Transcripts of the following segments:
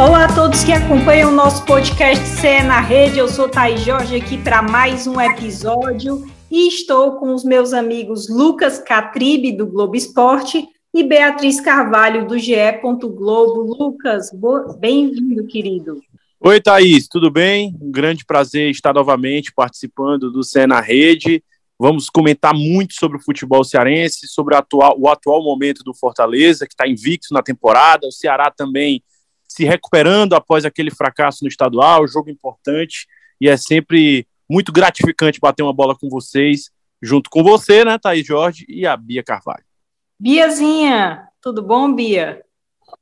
Olá a todos que acompanham o nosso podcast CE na Rede. Eu sou Thaís Jorge aqui para mais um episódio e estou com os meus amigos Lucas Catribe, do Globo Esporte, e Beatriz Carvalho, do GE. Globo. Lucas, bem-vindo, querido. Oi, Thaís, tudo bem? Um grande prazer estar novamente participando do CE na Rede. Vamos comentar muito sobre o futebol cearense, sobre atual, o atual momento do Fortaleza, que está invicto na temporada. O Ceará também se recuperando após aquele fracasso no estadual, jogo importante, e é sempre muito gratificante bater uma bola com vocês, junto com você, né, Thaís Jorge, e a Bia Carvalho. Biazinha, tudo bom, Bia?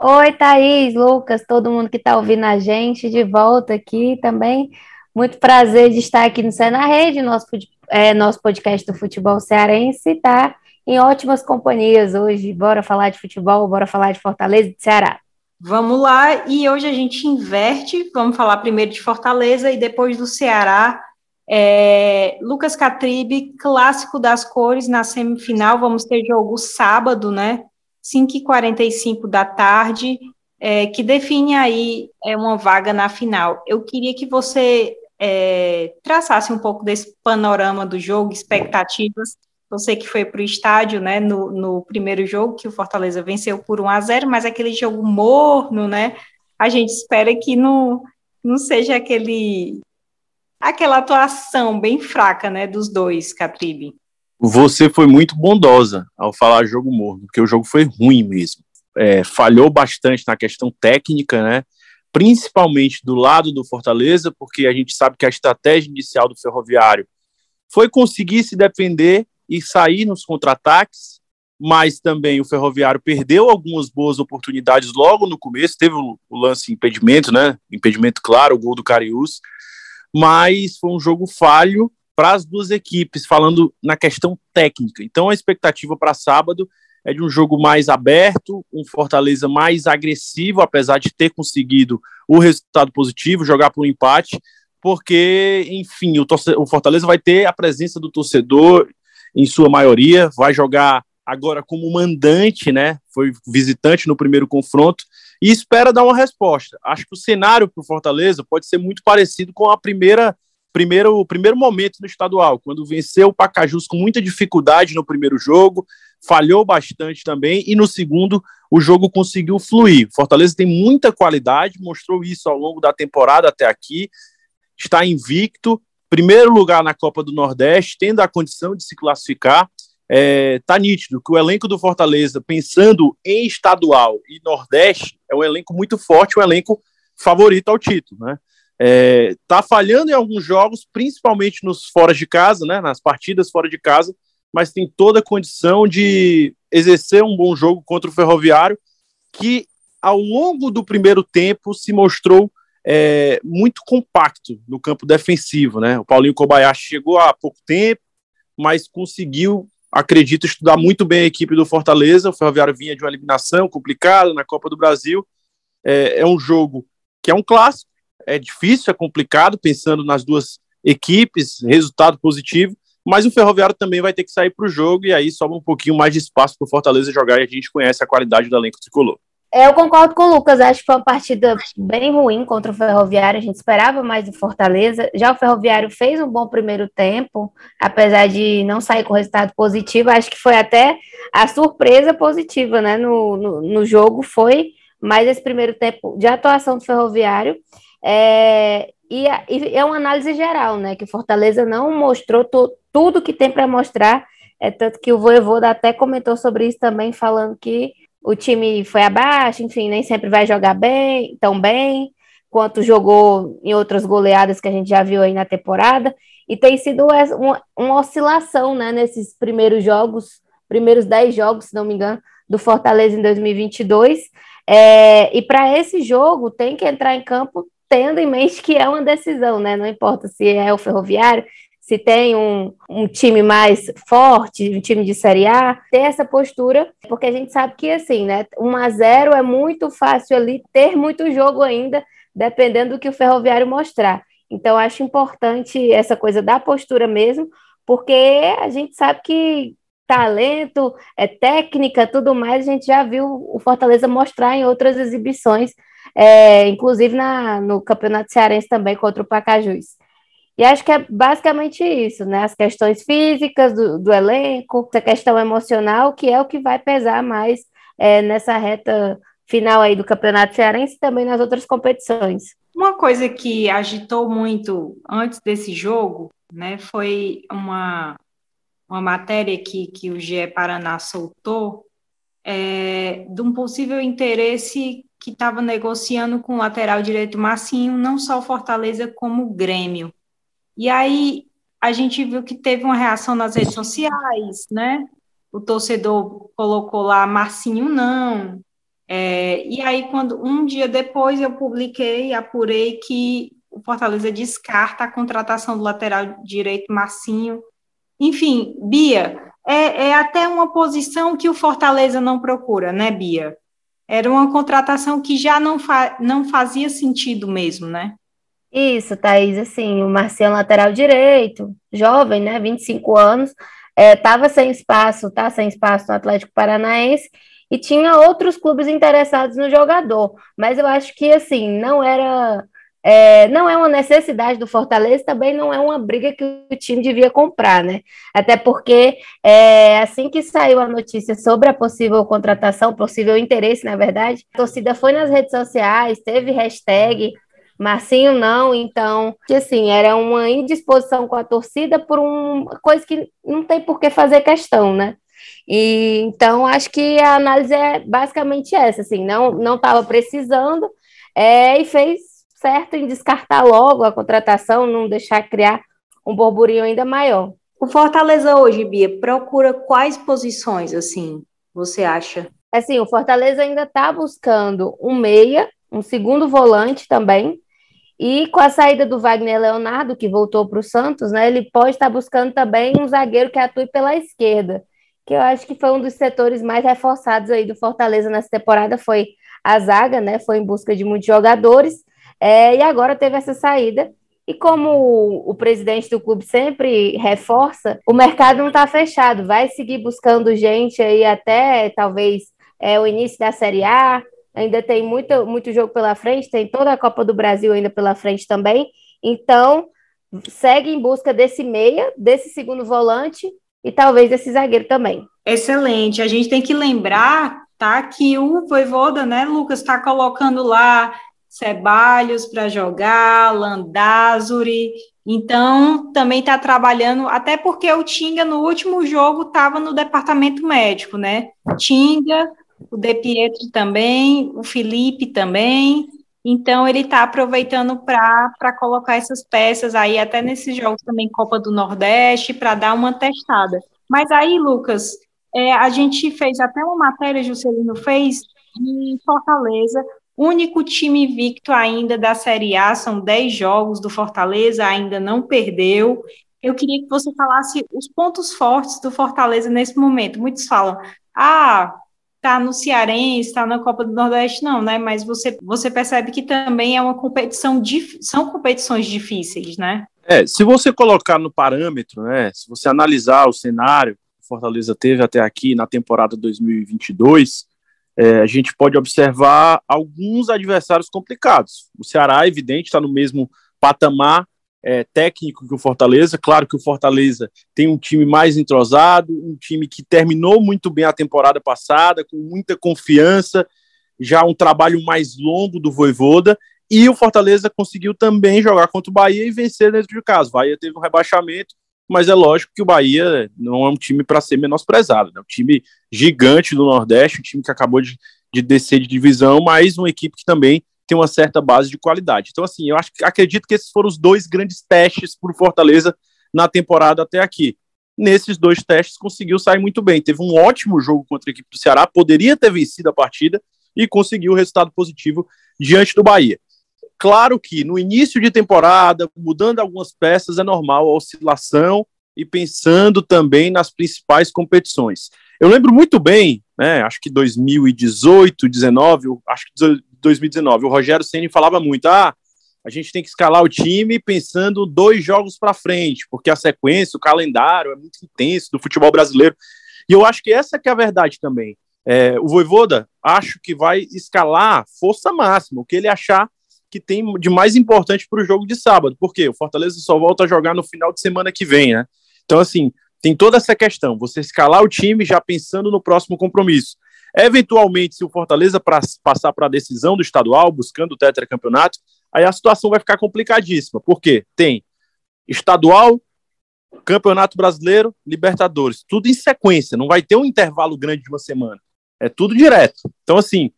Oi, Thaís, Lucas, todo mundo que está ouvindo a gente, de volta aqui também. Muito prazer de estar aqui no Cé na Rede, nosso, é, nosso podcast do futebol cearense, tá? Em ótimas companhias hoje. Bora falar de futebol, bora falar de Fortaleza e de Ceará. Vamos lá, e hoje a gente inverte, vamos falar primeiro de Fortaleza e depois do Ceará. É, Lucas Catribe, clássico das cores na semifinal, vamos ter jogo sábado, né? 5h45 da tarde, é, que define aí é, uma vaga na final. Eu queria que você é, traçasse um pouco desse panorama do jogo, expectativas, você que foi para o estádio, né, no, no, primeiro jogo, que o Fortaleza venceu por 1 a 0 mas aquele jogo morno, né, a gente espera que não, não seja aquele aquela atuação bem fraca, né, dos dois, Catribe. Você foi muito bondosa ao falar jogo morno, porque o jogo foi ruim mesmo. É, falhou bastante na questão técnica, né, principalmente do lado do Fortaleza, porque a gente sabe que a estratégia inicial do Ferroviário foi conseguir se defender e sair nos contra-ataques, mas também o Ferroviário perdeu algumas boas oportunidades logo no começo, teve o, lance impedimento, né? Impedimento claro, o gol do Cariús, mas foi um jogo falho para as duas equipes, falando na questão técnica. Então a expectativa para sábado é de um jogo mais aberto, um Fortaleza mais agressivo, apesar de ter conseguido o resultado positivo, jogar por um empate, porque, enfim, o, o Fortaleza vai ter a presença do torcedor em sua maioria, vai jogar agora como mandante, né? Foi visitante no primeiro confronto e espera dar uma resposta. Acho que o cenário para o Fortaleza pode ser muito parecido com a primeira primeiro, o primeiro momento no estadual, quando venceu o Pacajus com muita dificuldade no primeiro jogo, falhou bastante também, e no segundo o jogo conseguiu fluir. Fortaleza tem muita qualidade, mostrou isso ao longo da temporada até aqui, está invicto, primeiro lugar na Copa do Nordeste, tendo a condição de se classificar, é, tá nítido que o elenco do Fortaleza, pensando em estadual e Nordeste, é um elenco muito forte, um elenco favorito ao título, né? É, tá falhando em alguns jogos, principalmente nos fora de casa, né? Nas partidas fora de casa, mas tem toda a condição de exercer um bom jogo contra o Ferroviário, que ao longo do primeiro tempo se mostrou é, muito compacto no campo defensivo, né? O Paulinho Kobayashi chegou há pouco tempo, mas conseguiu, acredito, estudar muito bem a equipe do Fortaleza. O Ferroviário vinha de uma eliminação complicada na Copa do Brasil. É, é um jogo que é um clássico, é difícil, é complicado, pensando nas duas equipes, resultado positivo, mas o Ferroviário também vai ter que sair para o jogo e aí sobra um pouquinho mais de espaço para o Fortaleza jogar e a gente conhece a qualidade do elenco tricolor. Eu concordo com o Lucas, acho que foi uma partida bem ruim contra o Ferroviário, a gente esperava mais do Fortaleza. Já o Ferroviário fez um bom primeiro tempo, apesar de não sair com resultado positivo, acho que foi até a surpresa positiva né, no, no, no jogo, foi mais esse primeiro tempo de atuação do Ferroviário. É, e, e, é uma análise geral, né? Que o Fortaleza não mostrou to, tudo que tem para mostrar, é tanto que o Voivoda até comentou sobre isso também, falando que o time foi abaixo, enfim, nem sempre vai jogar bem, tão bem, quanto jogou em outras goleadas que a gente já viu aí na temporada, e tem sido uma, uma oscilação, né, nesses primeiros jogos, primeiros dez jogos, se não me engano, do Fortaleza em 2022, é, e para esse jogo tem que entrar em campo tendo em mente que é uma decisão, né? Não importa se é o Ferroviário, se tem um, um time mais forte, um time de Série A, ter essa postura, porque a gente sabe que, assim, né, 1 a 0 é muito fácil ali ter muito jogo ainda, dependendo do que o Ferroviário mostrar. Então, acho importante essa coisa da postura mesmo, porque a gente sabe que talento, é técnica, tudo mais, a gente já viu o Fortaleza mostrar em outras exibições, é, inclusive na, no Campeonato Cearense também contra o Pacajus. E acho que é basicamente isso, né? As questões físicas do, do elenco, essa questão emocional, que é o que vai pesar mais é, nessa reta final aí do Campeonato Cearense e também nas outras competições. Uma coisa que agitou muito antes desse jogo, né, foi uma, uma matéria que, que o GE Paraná soltou é, de um possível interesse que estava negociando com o lateral direito Marcinho, não só o Fortaleza, como o Grêmio. E aí a gente viu que teve uma reação nas redes sociais, né? O torcedor colocou lá Marcinho não. É, e aí, quando um dia depois eu publiquei, apurei que o Fortaleza descarta a contratação do lateral direito Marcinho. Enfim, Bia, é, é até uma posição que o Fortaleza não procura, né, Bia? Era uma contratação que já não, fa não fazia sentido mesmo, né? Isso, Thaís, assim, o Marciano lateral direito, jovem, né, 25 anos, estava é, sem espaço, tá sem espaço no Atlético Paranaense, e tinha outros clubes interessados no jogador, mas eu acho que, assim, não era, é, não é uma necessidade do Fortaleza, também não é uma briga que o time devia comprar, né, até porque, é, assim que saiu a notícia sobre a possível contratação, possível interesse, na verdade, a torcida foi nas redes sociais, teve hashtag, Marcinho não, então, que assim, era uma indisposição com a torcida por uma coisa que não tem por que fazer questão, né? E então acho que a análise é basicamente essa, assim, não não estava precisando é, e fez certo em descartar logo a contratação, não deixar criar um burburinho ainda maior. O Fortaleza hoje, Bia, procura quais posições, assim, você acha? Assim, o Fortaleza ainda está buscando um meia, um segundo volante também, e com a saída do Wagner Leonardo, que voltou para o Santos, né, ele pode estar buscando também um zagueiro que atue pela esquerda, que eu acho que foi um dos setores mais reforçados aí do Fortaleza nessa temporada, foi a zaga, né, foi em busca de muitos jogadores, é, e agora teve essa saída, e como o, o presidente do clube sempre reforça, o mercado não está fechado, vai seguir buscando gente aí até talvez é, o início da Série A, ainda tem muito, muito jogo pela frente, tem toda a Copa do Brasil ainda pela frente também. Então, segue em busca desse meia, desse segundo volante e talvez desse zagueiro também. Excelente. A gente tem que lembrar, tá, que o Voivoda, né, Lucas, está colocando lá Ceballos para jogar, Landázuri, então também está trabalhando, até porque o Tinga no último jogo estava no departamento médico, né? Tinga, o De Pietro também, o Felipe também. Então ele está aproveitando para colocar essas peças aí, até nesses jogos também Copa do Nordeste, para dar uma testada. Mas aí, Lucas, é, a gente fez até uma matéria, Juscelino fez, em Fortaleza, único time invicto ainda da Série A, são 10 jogos do Fortaleza, ainda não perdeu. Eu queria que você falasse os pontos fortes do Fortaleza nesse momento. Muitos falam, ah, tá no Cearense, está na Copa do Nordeste, não, né? Mas você, você percebe que também é uma competição, são competições difíceis, né? É, se você colocar no parâmetro, né? Se você analisar o cenário que Fortaleza teve até aqui na temporada 2022, é, a gente pode observar alguns adversários complicados. O Ceará, evidente, está no mesmo patamar é, técnico que o Fortaleza. Claro que o Fortaleza tem um time mais entrosado, um time que terminou muito bem a temporada passada, com muita confiança, já um trabalho mais longo do Voivoda. E o Fortaleza conseguiu também jogar contra o Bahia e vencer dentro de casa. O Bahia teve um rebaixamento, mas é lógico que o Bahia não é um time para ser menosprezado. É né? um time gigante do Nordeste, um time que acabou de, de descer de divisão, mas uma equipe que também tem uma certa base de qualidade. Então, assim, eu acho, acredito que esses foram os dois grandes testes para o Fortaleza na temporada até aqui. Nesses dois testes conseguiu sair muito bem. Teve um ótimo jogo contra a equipe do Ceará, poderia ter vencido a partida e conseguiu o resultado positivo diante do Bahia. claro que no início de temporada, mudando algumas peças, é normal a oscilação e pensando também nas principais competições. Eu lembro muito bem, né, acho que 2018, 19, acho que 2019, o Rogério Ceni falava muito: ah, a gente tem que escalar o time pensando dois jogos para frente, porque a sequência, o calendário é muito intenso do futebol brasileiro. E eu acho que essa que é a verdade também. É, o Voivoda, acho que vai escalar força máxima, o que ele achar que tem de mais importante para o jogo de sábado. Porque o Fortaleza só volta a jogar no final de semana que vem, né? Então, assim, tem toda essa questão. Você escalar o time já pensando no próximo compromisso. Eventualmente, se o Fortaleza pra, passar para a decisão do estadual, buscando o tetracampeonato, aí a situação vai ficar complicadíssima. Por quê? Tem estadual, Campeonato Brasileiro, Libertadores, tudo em sequência, não vai ter um intervalo grande de uma semana. É tudo direto. Então, assim,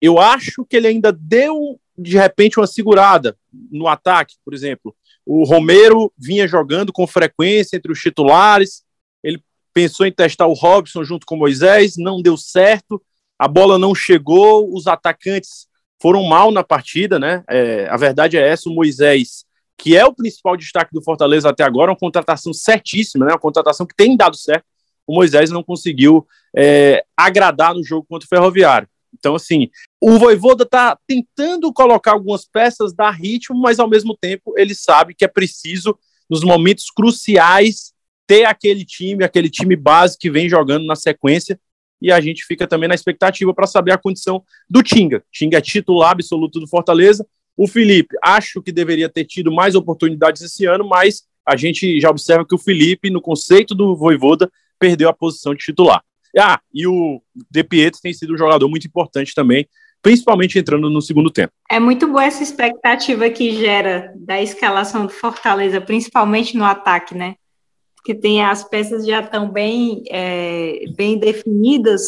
eu acho que ele ainda deu, de repente, uma segurada no ataque, por exemplo. O Romero vinha jogando com frequência entre os titulares, ele pensou em testar o Robson junto com Moisés, não deu certo, a bola não chegou, os atacantes foram mal na partida, né? É, a verdade é essa, o Moisés, que é o principal destaque do Fortaleza até agora, uma contratação certíssima, né? Uma contratação que tem dado certo, o Moisés não conseguiu é, agradar no jogo contra o Ferroviário. Então, assim, o Voivoda está tentando colocar algumas peças, dar ritmo, mas ao mesmo tempo ele sabe que é preciso, nos momentos cruciais, ter aquele time, aquele time base que vem jogando na sequência. E a gente fica também na expectativa para saber a condição do Tinga. Tinga é titular absoluto do Fortaleza. O Felipe, acho que deveria ter tido mais oportunidades esse ano, mas a gente já observa que o Felipe, no conceito do Voivoda, perdeu a posição de titular. Ah, e o De Pietro tem sido um jogador muito importante também, principalmente entrando no segundo tempo. É muito boa essa expectativa que gera da escalação do Fortaleza, principalmente no ataque, né? Que tem as peças já tão bem, é, bem definidas,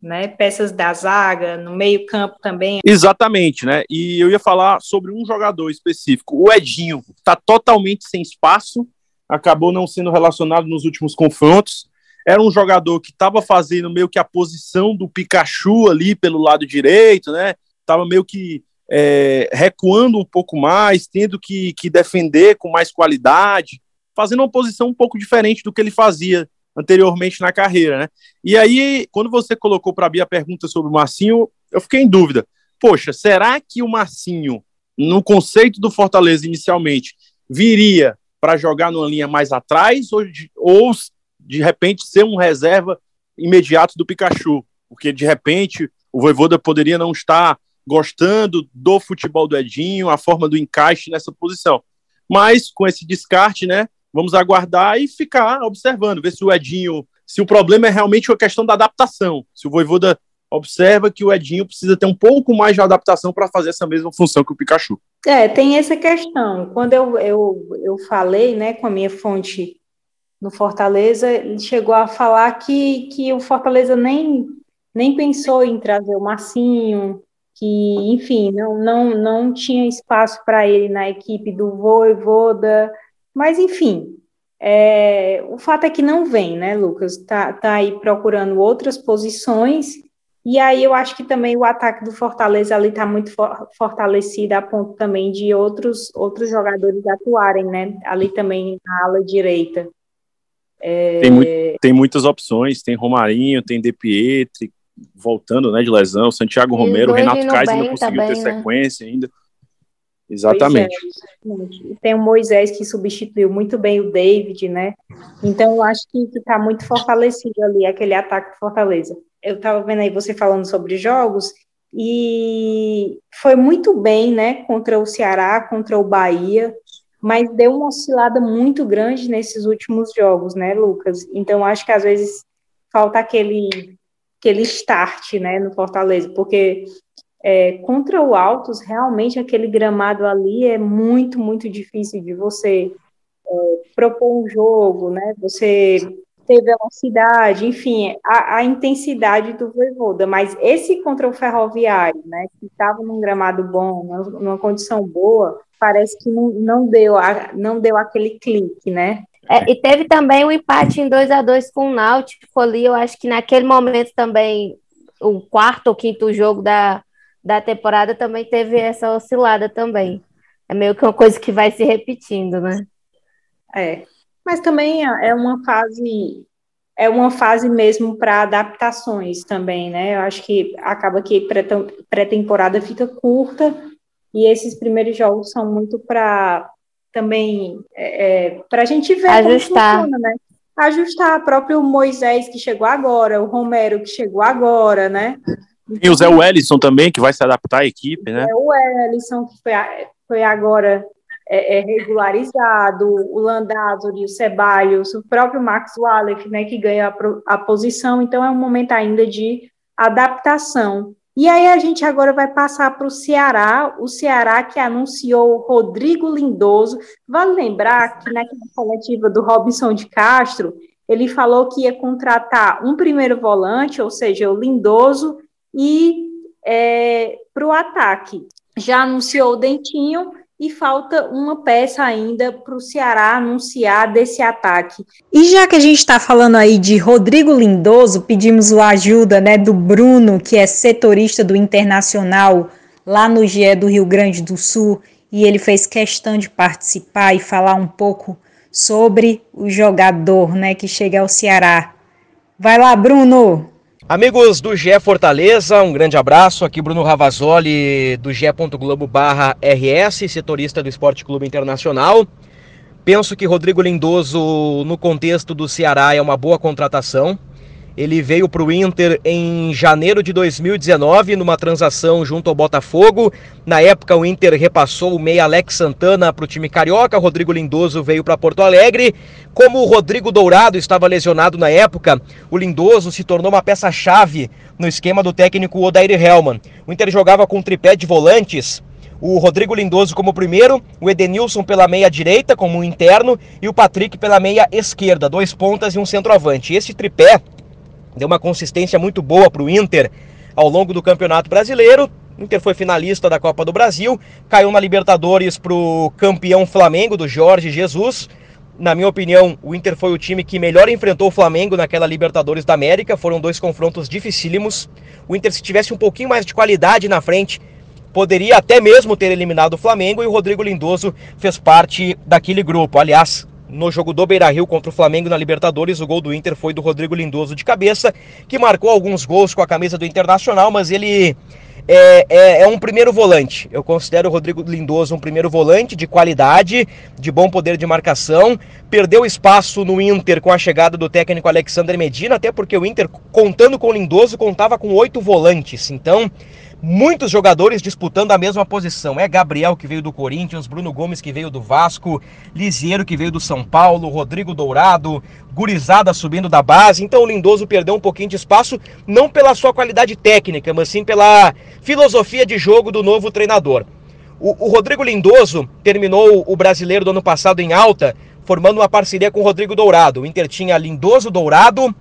né? Peças da zaga, no meio-campo também. Exatamente, né? E eu ia falar sobre um jogador específico. O Edinho está totalmente sem espaço, acabou não sendo relacionado nos últimos confrontos. Era um jogador que estava fazendo meio que a posição do Pikachu ali pelo lado direito, né? Estava meio que é, recuando um pouco mais, tendo que, que defender com mais qualidade, fazendo uma posição um pouco diferente do que ele fazia anteriormente na carreira, né? E aí, quando você colocou para mim a pergunta sobre o Marcinho, eu fiquei em dúvida. Poxa, será que o Marcinho, no conceito do Fortaleza inicialmente, viria para jogar numa linha mais atrás ou, ou de repente ser um reserva imediato do Pikachu, porque de repente o Voivoda poderia não estar gostando do futebol do Edinho, a forma do encaixe nessa posição. Mas com esse descarte, né, vamos aguardar e ficar observando, ver se o Edinho, se o problema é realmente a questão da adaptação, se o Voivoda observa que o Edinho precisa ter um pouco mais de adaptação para fazer essa mesma função que o Pikachu. É, tem essa questão. Quando eu, eu, eu falei né, com a minha fonte no Fortaleza, ele chegou a falar que, que o Fortaleza nem, nem pensou em trazer o Marcinho, que, enfim, não, não, não tinha espaço para ele na equipe do Voivoda, mas, enfim, é, o fato é que não vem, né, Lucas? Tá, tá aí procurando outras posições e aí eu acho que também o ataque do Fortaleza ali está muito for fortalecido a ponto também de outros, outros jogadores atuarem, né? Ali também na ala direita. É... Tem, muito, tem, muitas opções, tem Romarinho, tem De Pietri, voltando né, de lesão, Santiago Romero, Renato Kaiser não conseguiu ter né? sequência ainda. Exatamente. É, tem o Moisés que substituiu muito bem o David, né? Então eu acho que está muito fortalecido ali aquele ataque do Fortaleza eu estava vendo aí você falando sobre jogos, e foi muito bem, né, contra o Ceará, contra o Bahia, mas deu uma oscilada muito grande nesses últimos jogos, né, Lucas? Então, acho que às vezes falta aquele, aquele start, né, no Fortaleza, porque é, contra o Altos, realmente aquele gramado ali é muito, muito difícil de você é, propor um jogo, né, você ter velocidade, enfim, a, a, intensidade do Voivoda, mas esse contra o Ferroviário, né, que estava num gramado bom, numa condição boa, parece que não, não, deu, a, não deu aquele clique, né? É, e teve também um empate em 2 a 2 com o Náutico ali, eu acho que naquele momento também, o quarto ou quinto jogo da, da temporada também teve essa oscilada também. É meio que uma coisa que vai se repetindo, né? É. Mas também é uma fase é uma fase mesmo para adaptações também, né? Eu acho que acaba que pré-temporada fica curta e esses primeiros jogos são muito para também é, é para a gente ver ajustar, funciona, né? Ajustar próprio Moisés que chegou agora, o Romero que chegou agora, né? e o Zé Wellison também que vai se adaptar à equipe, né? É o Wellison que foi, foi agora é, é regularizado, o Landázuri, o Ceballos, o próprio Max Wallace, né, que ganha a, a posição, então é um momento ainda de adaptação. E aí a gente agora vai passar para o Ceará, o Ceará que anunciou Rodrigo Lindoso. Vale lembrar que naquela coletiva do Robinson de Castro, ele falou que ia contratar um primeiro volante, ou seja, o Lindoso, e é, para o ataque. Já anunciou o Dentinho e falta uma peça ainda para o Ceará anunciar desse ataque. E já que a gente está falando aí de Rodrigo Lindoso, pedimos a ajuda né, do Bruno, que é setorista do Internacional lá no GE do Rio Grande do Sul, e ele fez questão de participar e falar um pouco sobre o jogador né, que chega ao Ceará. Vai lá, Bruno! Amigos do GE Fortaleza, um grande abraço. Aqui Bruno Ravazoli do ge.globo barra RS, setorista do Esporte Clube Internacional. Penso que Rodrigo Lindoso, no contexto do Ceará, é uma boa contratação. Ele veio para o Inter em janeiro de 2019, numa transação junto ao Botafogo. Na época, o Inter repassou o meia Alex Santana para o time carioca. Rodrigo Lindoso veio para Porto Alegre. Como o Rodrigo Dourado estava lesionado na época, o Lindoso se tornou uma peça-chave no esquema do técnico Odair Hellman. O Inter jogava com um tripé de volantes o Rodrigo Lindoso como primeiro, o Edenilson pela meia direita como um interno e o Patrick pela meia esquerda, dois pontas e um centroavante. Esse tripé deu uma consistência muito boa para o Inter ao longo do Campeonato Brasileiro. O Inter foi finalista da Copa do Brasil, caiu na Libertadores para o campeão Flamengo do Jorge Jesus. Na minha opinião, o Inter foi o time que melhor enfrentou o Flamengo naquela Libertadores da América. Foram dois confrontos dificílimos. O Inter, se tivesse um pouquinho mais de qualidade na frente, poderia até mesmo ter eliminado o Flamengo e o Rodrigo Lindoso fez parte daquele grupo. Aliás, no jogo do Beira-Rio contra o Flamengo na Libertadores. O gol do Inter foi do Rodrigo Lindoso de cabeça, que marcou alguns gols com a camisa do Internacional, mas ele é, é, é, um primeiro volante. Eu considero o Rodrigo Lindoso um primeiro volante de qualidade, de bom poder de marcação. Perdeu espaço no Inter com a chegada do técnico Alexander Medina, até porque o Inter, contando com o Lindoso, contava com oito volantes. Então, muitos jogadores disputando a mesma posição. É Gabriel que veio do Corinthians, Bruno Gomes que veio do Vasco, Lisieiro que veio do São Paulo, Rodrigo Dourado, Gurizada subindo da base. Então o Lindoso perdeu um pouquinho de espaço, não pela sua qualidade técnica, mas sim pela filosofia de jogo do novo treinador. O, o Rodrigo Lindoso terminou o brasileiro do ano passado em alta, formando uma parceria com o Rodrigo Dourado. O Inter tinha Lindoso Dourado,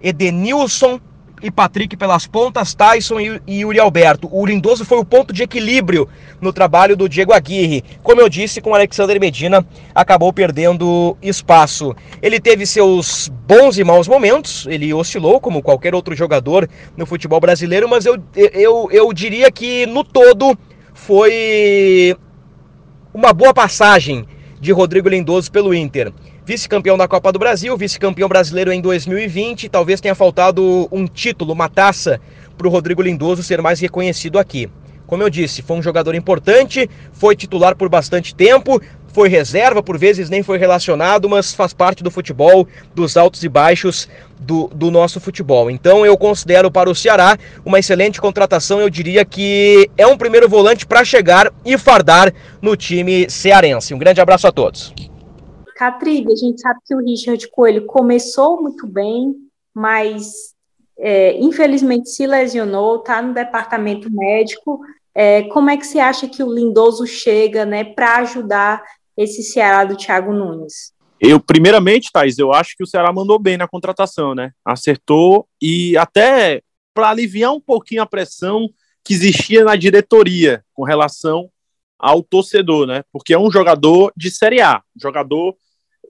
Edenilson, e Patrick pelas pontas, Tyson e, e Yuri Alberto. O Lindoso foi o ponto de equilíbrio no trabalho do Diego Aguirre. Como eu disse, com o Alexander Medina, acabou perdendo espaço. Ele teve seus bons e maus momentos, ele oscilou como qualquer outro jogador no futebol brasileiro, mas eu, eu, eu diria que no todo foi uma boa passagem de Rodrigo Lindoso pelo Inter vice-campeão da Copa do Brasil, vice-campeão brasileiro em 2020. Talvez tenha faltado um título, uma taça, para o Rodrigo Lindoso ser mais reconhecido aqui. Como eu disse, foi um jogador importante, foi titular por bastante tempo, foi reserva, por vezes nem foi relacionado, mas faz parte do futebol, dos altos e baixos do, do nosso futebol. Então eu considero para o Ceará uma excelente contratação. Eu diria que é um primeiro volante para chegar e fardar no time cearense. Um grande abraço a todos. Catribe, a gente sabe que o Richard Coelho começou muito bem, mas é, infelizmente se lesionou, está no departamento médico. É, como é que você acha que o Lindoso chega né, para ajudar esse Ceará do Thiago Nunes? Eu, primeiramente, Thais, eu acho que o Ceará mandou bem na contratação, né? Acertou e até para aliviar um pouquinho a pressão que existia na diretoria com relação ao torcedor, né? Porque é um jogador de Série A, jogador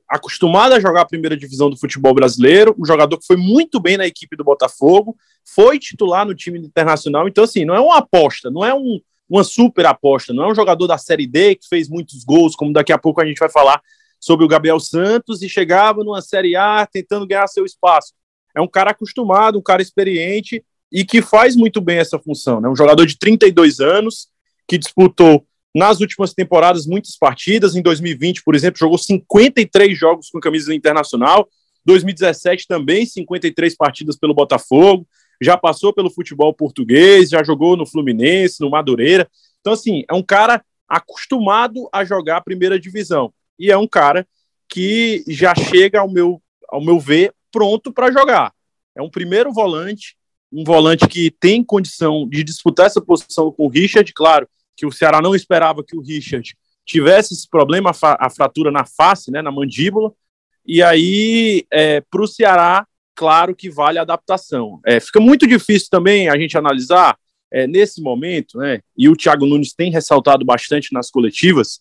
acostumado a jogar a primeira divisão do futebol brasileiro, um jogador que foi muito bem na equipe do Botafogo, foi titular no time internacional. Então, assim, não é uma aposta, não é um, uma super aposta, não é um jogador da Série D que fez muitos gols, como daqui a pouco a gente vai falar sobre o Gabriel Santos, e chegava numa Série A tentando ganhar seu espaço. É um cara acostumado, um cara experiente e que faz muito bem essa função. Né? Um jogador de 32 anos que disputou nas últimas temporadas muitas partidas. Em 2020, por exemplo, jogou 53 jogos com camisa internacional. 2017 também 53 partidas pelo Botafogo. Já passou pelo futebol português, já jogou no Fluminense, no Madureira. Então, assim, é um cara acostumado a jogar a primeira divisão. E é um cara que já chega, ao meu, ao meu ver, pronto para jogar. É um primeiro volante, um volante que tem condição de disputar essa posição com o Richard, claro, que o Ceará não esperava que o Richard tivesse esse problema, a fratura na face, né, na mandíbula, e aí, é, para o Ceará, claro que vale a adaptação. É, fica muito difícil também a gente analisar é, nesse momento, né, e o Thiago Nunes tem ressaltado bastante nas coletivas,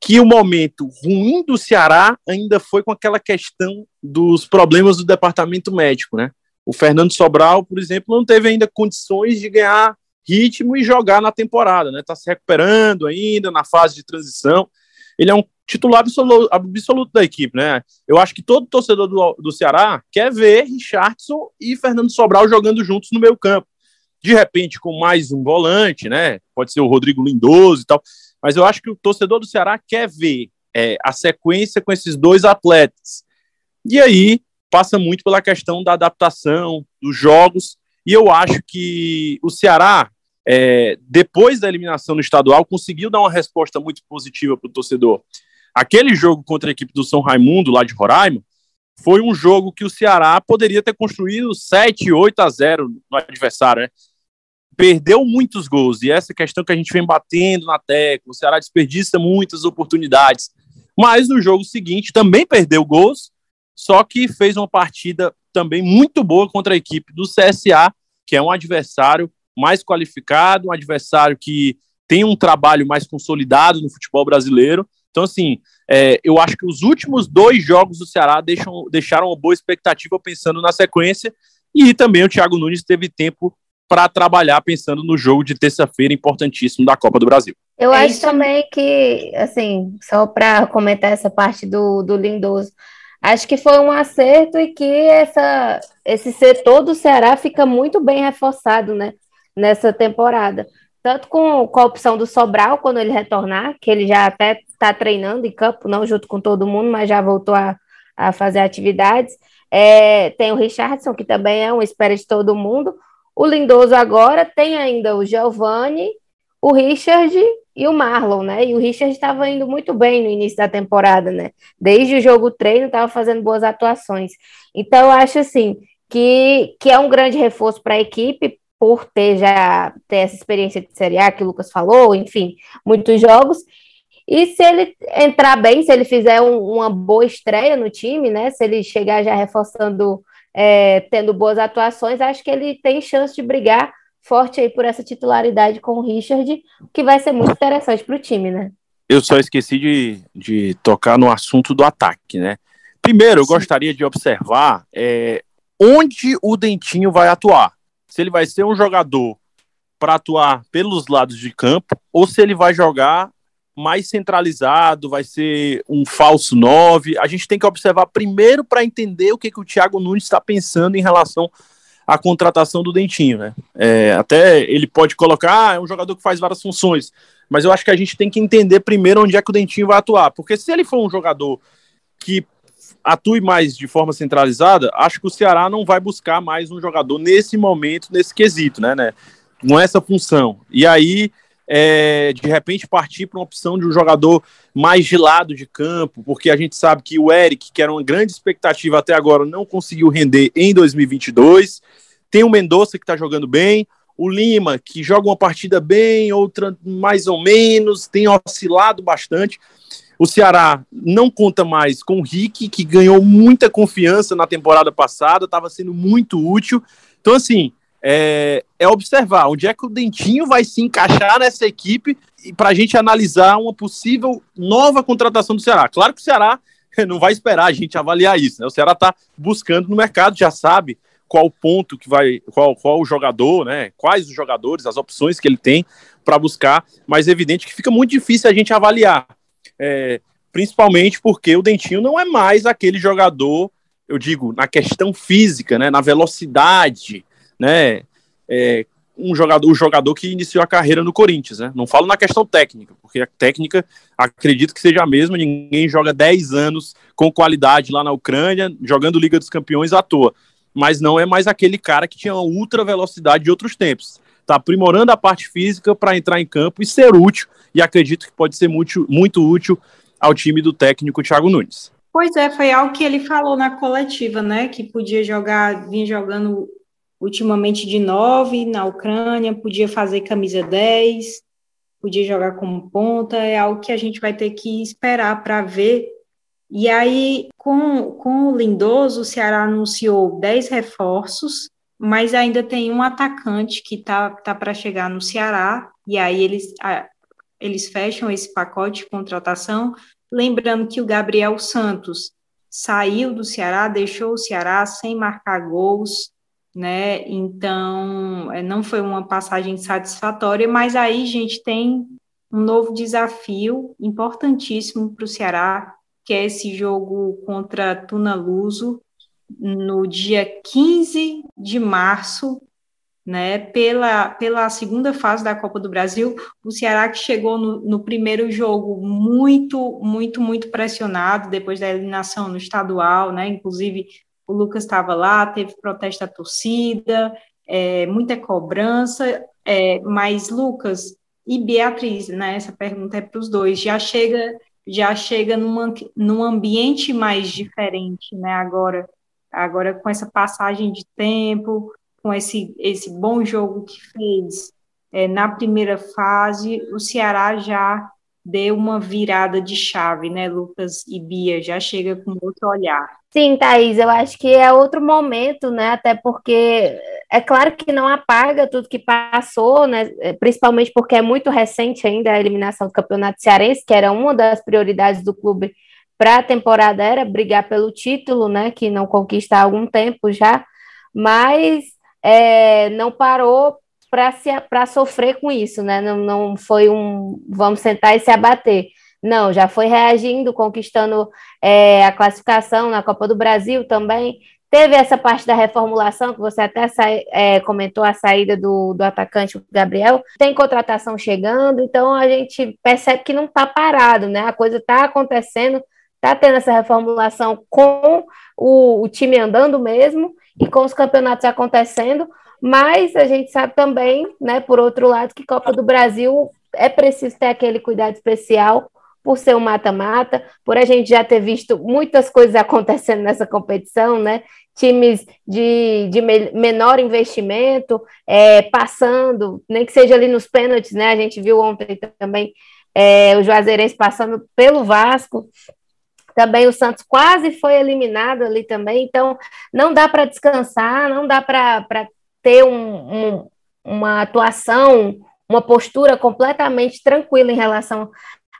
que o momento ruim do Ceará ainda foi com aquela questão dos problemas do departamento médico, né? O Fernando Sobral, por exemplo, não teve ainda condições de ganhar ritmo e jogar na temporada, né? Tá se recuperando ainda na fase de transição. Ele é um titular absoluto, absoluto da equipe, né? Eu acho que todo torcedor do, do Ceará quer ver Richardson e Fernando Sobral jogando juntos no meio campo. De repente, com mais um volante, né? Pode ser o Rodrigo Lindoso e tal. Mas eu acho que o torcedor do Ceará quer ver é, a sequência com esses dois atletas. E aí passa muito pela questão da adaptação dos jogos. E eu acho que o Ceará é, depois da eliminação no estadual, conseguiu dar uma resposta muito positiva para o torcedor. Aquele jogo contra a equipe do São Raimundo, lá de Roraima, foi um jogo que o Ceará poderia ter construído 7, 8 a 0 no adversário, né? Perdeu muitos gols, e essa questão que a gente vem batendo na tecla, o Ceará desperdiça muitas oportunidades. Mas no jogo seguinte também perdeu gols, só que fez uma partida também muito boa contra a equipe do CSA, que é um adversário mais qualificado, um adversário que tem um trabalho mais consolidado no futebol brasileiro. Então, assim, é, eu acho que os últimos dois jogos do Ceará deixam, deixaram uma boa expectativa pensando na sequência, e também o Thiago Nunes teve tempo para trabalhar pensando no jogo de terça-feira importantíssimo da Copa do Brasil. Eu é acho também que, assim, só para comentar essa parte do, do Lindoso, acho que foi um acerto e que essa, esse setor do Ceará fica muito bem reforçado, né? Nessa temporada. Tanto com, com a opção do Sobral, quando ele retornar, que ele já até está treinando em campo, não junto com todo mundo, mas já voltou a, a fazer atividades. É, tem o Richardson, que também é uma espera de todo mundo. O Lindoso agora tem ainda o Giovanni, o Richard e o Marlon, né? E o Richard estava indo muito bem no início da temporada, né? Desde o jogo treino estava fazendo boas atuações. Então eu acho assim que, que é um grande reforço para a equipe, por ter já ter essa experiência de Série A que o Lucas falou, enfim, muitos jogos. E se ele entrar bem, se ele fizer um, uma boa estreia no time, né? Se ele chegar já reforçando, é, tendo boas atuações, acho que ele tem chance de brigar forte aí por essa titularidade com o Richard, que vai ser muito interessante para o time, né? Eu só esqueci de, de tocar no assunto do ataque, né? Primeiro, eu gostaria de observar é, onde o Dentinho vai atuar se ele vai ser um jogador para atuar pelos lados de campo ou se ele vai jogar mais centralizado, vai ser um falso 9. A gente tem que observar primeiro para entender o que, que o Thiago Nunes está pensando em relação à contratação do Dentinho, né? É, até ele pode colocar, ah, é um jogador que faz várias funções, mas eu acho que a gente tem que entender primeiro onde é que o Dentinho vai atuar, porque se ele for um jogador que atue mais de forma centralizada, acho que o Ceará não vai buscar mais um jogador nesse momento, nesse quesito, né, né? Com essa função. E aí, é, de repente, partir para uma opção de um jogador mais de lado de campo, porque a gente sabe que o Eric, que era uma grande expectativa até agora, não conseguiu render em 2022. Tem o Mendonça, que está jogando bem. O Lima, que joga uma partida bem, outra mais ou menos, tem oscilado bastante. O Ceará não conta mais com o Rick, que ganhou muita confiança na temporada passada, estava sendo muito útil. Então, assim, é, é, observar onde é que o Dentinho vai se encaixar nessa equipe para a gente analisar uma possível nova contratação do Ceará. Claro que o Ceará não vai esperar a gente avaliar isso. Né? O Ceará está buscando no mercado, já sabe qual ponto que vai, qual, qual o jogador, né? Quais os jogadores, as opções que ele tem para buscar, mas é evidente que fica muito difícil a gente avaliar. É, principalmente porque o Dentinho não é mais aquele jogador, eu digo, na questão física, né? Na velocidade, né? É, um jogador, o jogador que iniciou a carreira no Corinthians, né? Não falo na questão técnica, porque a técnica acredito que seja a mesma, ninguém joga 10 anos com qualidade lá na Ucrânia, jogando Liga dos Campeões à toa. Mas não é mais aquele cara que tinha uma ultra velocidade de outros tempos. Está aprimorando a parte física para entrar em campo e ser útil, e acredito que pode ser muito, muito útil ao time do técnico Thiago Nunes. Pois é, foi algo que ele falou na coletiva, né? Que podia jogar, vinha jogando ultimamente de 9 na Ucrânia, podia fazer camisa 10, podia jogar como ponta, é algo que a gente vai ter que esperar para ver. E aí, com, com o Lindoso, o Ceará anunciou 10 reforços, mas ainda tem um atacante que tá, tá para chegar no Ceará, e aí eles, eles fecham esse pacote de contratação, lembrando que o Gabriel Santos saiu do Ceará, deixou o Ceará sem marcar gols, né? Então, é, não foi uma passagem satisfatória, mas aí, gente, tem um novo desafio importantíssimo para o Ceará, que é esse jogo contra Tuna Luso, no dia 15 de março, né, pela, pela segunda fase da Copa do Brasil, o Ceará que chegou no, no primeiro jogo muito, muito, muito pressionado, depois da eliminação no estadual, né, inclusive o Lucas estava lá, teve protesto da torcida, é, muita cobrança, é, mas Lucas e Beatriz, né, essa pergunta é para os dois, já chega já chega numa, num ambiente mais diferente, né, agora, agora com essa passagem de tempo, com esse, esse bom jogo que fez é, na primeira fase, o Ceará já deu uma virada de chave, né, Lucas e Bia, já chega com outro olhar. Sim, Thaís, eu acho que é outro momento, né? Até porque é claro que não apaga tudo que passou, né? Principalmente porque é muito recente ainda a eliminação do Campeonato Cearense, que era uma das prioridades do clube para a temporada, era brigar pelo título, né? Que não conquista há algum tempo já, mas é, não parou para sofrer com isso, né? Não, não foi um vamos sentar e se abater. Não, já foi reagindo, conquistando é, a classificação na Copa do Brasil também. Teve essa parte da reformulação, que você até é, comentou a saída do, do atacante Gabriel. Tem contratação chegando, então a gente percebe que não está parado, né? A coisa está acontecendo, está tendo essa reformulação com o, o time andando mesmo e com os campeonatos acontecendo, mas a gente sabe também, né, por outro lado, que Copa do Brasil é preciso ter aquele cuidado especial por ser um mata-mata, por a gente já ter visto muitas coisas acontecendo nessa competição, né? Times de, de menor investimento, é, passando, nem que seja ali nos pênaltis, né? A gente viu ontem também é, o Juazeirense passando pelo Vasco. Também o Santos quase foi eliminado ali também, então não dá para descansar, não dá para ter um, um, uma atuação, uma postura completamente tranquila em relação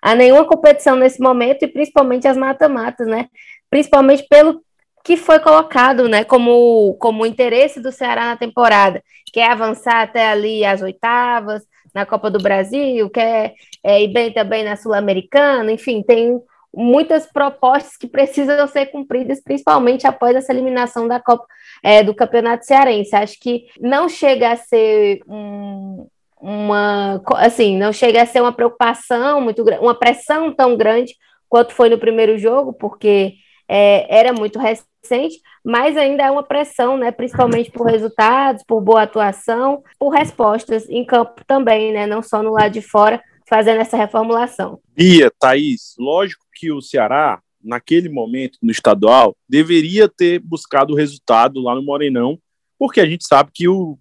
a nenhuma competição nesse momento e principalmente as mata-matas, né? Principalmente pelo que foi colocado, né, como, como interesse do Ceará na temporada, que é avançar até ali as oitavas, na Copa do Brasil, quer é, ir bem também na Sul-Americana, enfim, tem muitas propostas que precisam ser cumpridas, principalmente após essa eliminação da Copa é, do Campeonato Cearense. Acho que não chega a ser um, uma assim, não chega a ser uma preocupação muito uma pressão tão grande quanto foi no primeiro jogo, porque é, era muito recente, mas ainda é uma pressão, né? Principalmente por resultados, por boa atuação, por respostas em campo também, né? Não só no lado de fora, fazendo essa reformulação. Bia, Thaís, lógico que o Ceará, naquele momento, no estadual, deveria ter buscado o resultado lá no Morenão, porque a gente sabe que o,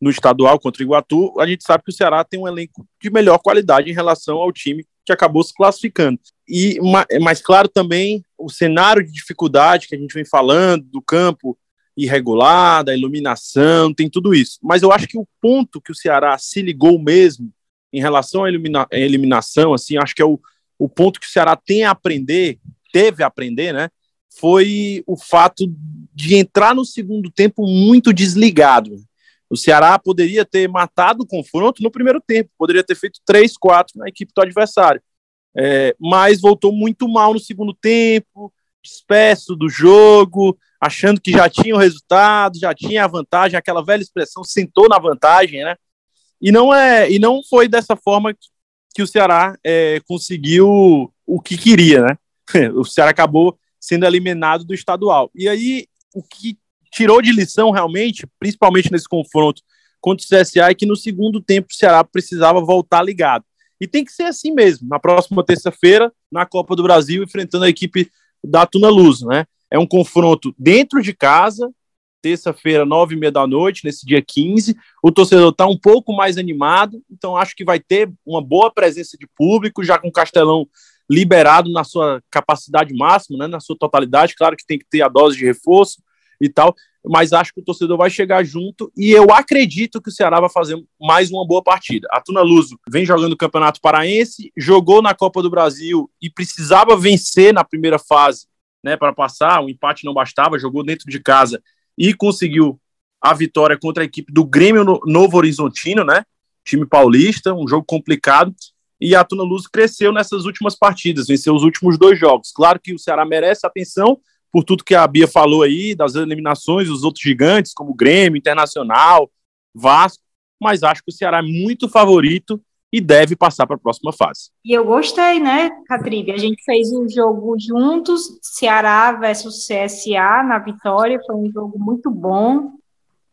no estadual contra o Iguatu, a gente sabe que o Ceará tem um elenco de melhor qualidade em relação ao time que acabou se classificando. E mais claro também o cenário de dificuldade que a gente vem falando do campo irregular, da iluminação, tem tudo isso. Mas eu acho que o ponto que o Ceará se ligou mesmo em relação à elimina eliminação, assim, acho que é o, o ponto que o Ceará tem a aprender teve a aprender, né? Foi o fato de entrar no segundo tempo muito desligado. O Ceará poderia ter matado o confronto no primeiro tempo, poderia ter feito 3, 4 na equipe do adversário. É, mas voltou muito mal no segundo tempo, disperso do jogo, achando que já tinha o resultado, já tinha a vantagem, aquela velha expressão, sentou na vantagem, né? E não é, e não foi dessa forma que, o Ceará é, conseguiu o que queria, né? O Ceará acabou sendo eliminado do estadual. E aí o que tirou de lição realmente, principalmente nesse confronto contra o CSA, é que no segundo tempo o Ceará precisava voltar ligado. E tem que ser assim mesmo. Na próxima terça-feira, na Copa do Brasil, enfrentando a equipe da Tuna Luz, né? É um confronto dentro de casa, terça-feira, nove e meia da noite, nesse dia 15. O torcedor está um pouco mais animado, então acho que vai ter uma boa presença de público, já com o Castelão liberado na sua capacidade máxima, né, na sua totalidade. Claro que tem que ter a dose de reforço e tal, mas acho que o torcedor vai chegar junto e eu acredito que o Ceará vai fazer mais uma boa partida. A Tuna Luso vem jogando o Campeonato Paraense, jogou na Copa do Brasil e precisava vencer na primeira fase, né, para passar, o empate não bastava, jogou dentro de casa e conseguiu a vitória contra a equipe do Grêmio Novo Horizontino, né? Time paulista, um jogo complicado. E a Tuna Luz cresceu nessas últimas partidas, venceu os últimos dois jogos. Claro que o Ceará merece atenção por tudo que a Bia falou aí, das eliminações, os outros gigantes, como Grêmio, Internacional, Vasco, mas acho que o Ceará é muito favorito e deve passar para a próxima fase. E eu gostei, né, Catribe? A gente fez um jogo juntos, Ceará versus CSA na vitória, foi um jogo muito bom,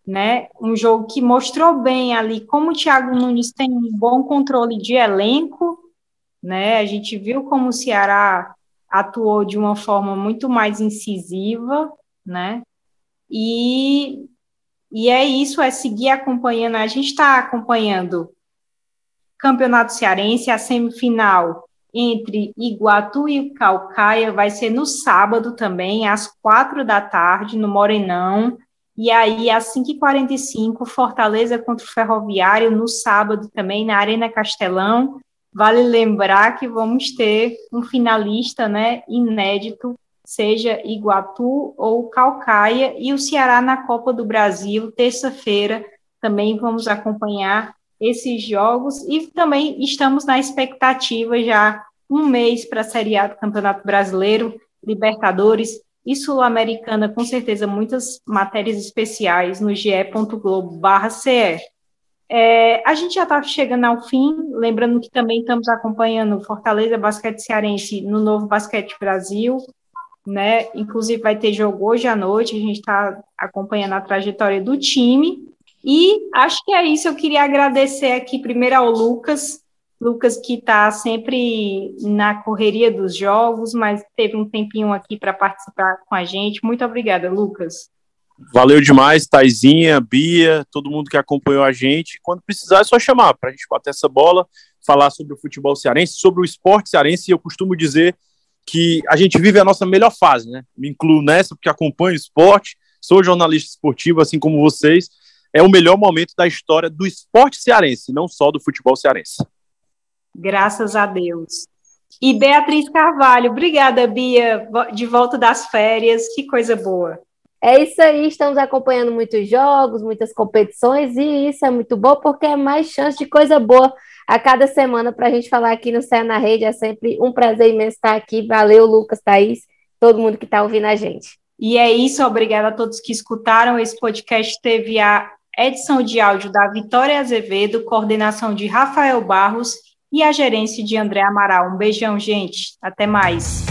né? Um jogo que mostrou bem ali como o Thiago Nunes tem um bom controle de elenco, né? A gente viu como o Ceará atuou de uma forma muito mais incisiva, né? E, e é isso, é seguir acompanhando. A gente está acompanhando Campeonato Cearense, a semifinal entre Iguatu e Calcaia vai ser no sábado também, às quatro da tarde, no Morenão. E aí, às 5h45, Fortaleza contra o Ferroviário, no sábado também, na Arena Castelão. Vale lembrar que vamos ter um finalista né, inédito, seja Iguatu ou Calcaia, e o Ceará na Copa do Brasil, terça-feira. Também vamos acompanhar esses jogos e também estamos na expectativa já um mês para a Série A do Campeonato Brasileiro, Libertadores e Sul-Americana, com certeza muitas matérias especiais no ge.globo.ce. É, a gente já está chegando ao fim, lembrando que também estamos acompanhando Fortaleza Basquete Cearense no Novo Basquete Brasil, né? Inclusive vai ter jogo hoje à noite, a gente está acompanhando a trajetória do time. E acho que é isso. Eu queria agradecer aqui primeiro ao Lucas, Lucas que está sempre na correria dos jogos, mas teve um tempinho aqui para participar com a gente. Muito obrigada, Lucas. Valeu demais, Taizinha, Bia, todo mundo que acompanhou a gente. Quando precisar, é só chamar para a gente bater essa bola, falar sobre o futebol cearense, sobre o esporte cearense. Eu costumo dizer que a gente vive a nossa melhor fase, né? Me incluo nessa porque acompanho o esporte, sou jornalista esportivo, assim como vocês. É o melhor momento da história do esporte cearense, não só do futebol cearense. Graças a Deus. E Beatriz Carvalho, obrigada, Bia, de volta das férias, que coisa boa. É isso aí, estamos acompanhando muitos jogos, muitas competições, e isso é muito bom porque é mais chance de coisa boa a cada semana para a gente falar aqui no Céu na Rede. É sempre um prazer imenso estar aqui. Valeu, Lucas, Thaís, todo mundo que está ouvindo a gente. E é isso, obrigada a todos que escutaram. Esse podcast teve a edição de áudio da Vitória Azevedo, coordenação de Rafael Barros e a gerência de André Amaral. Um beijão, gente. Até mais.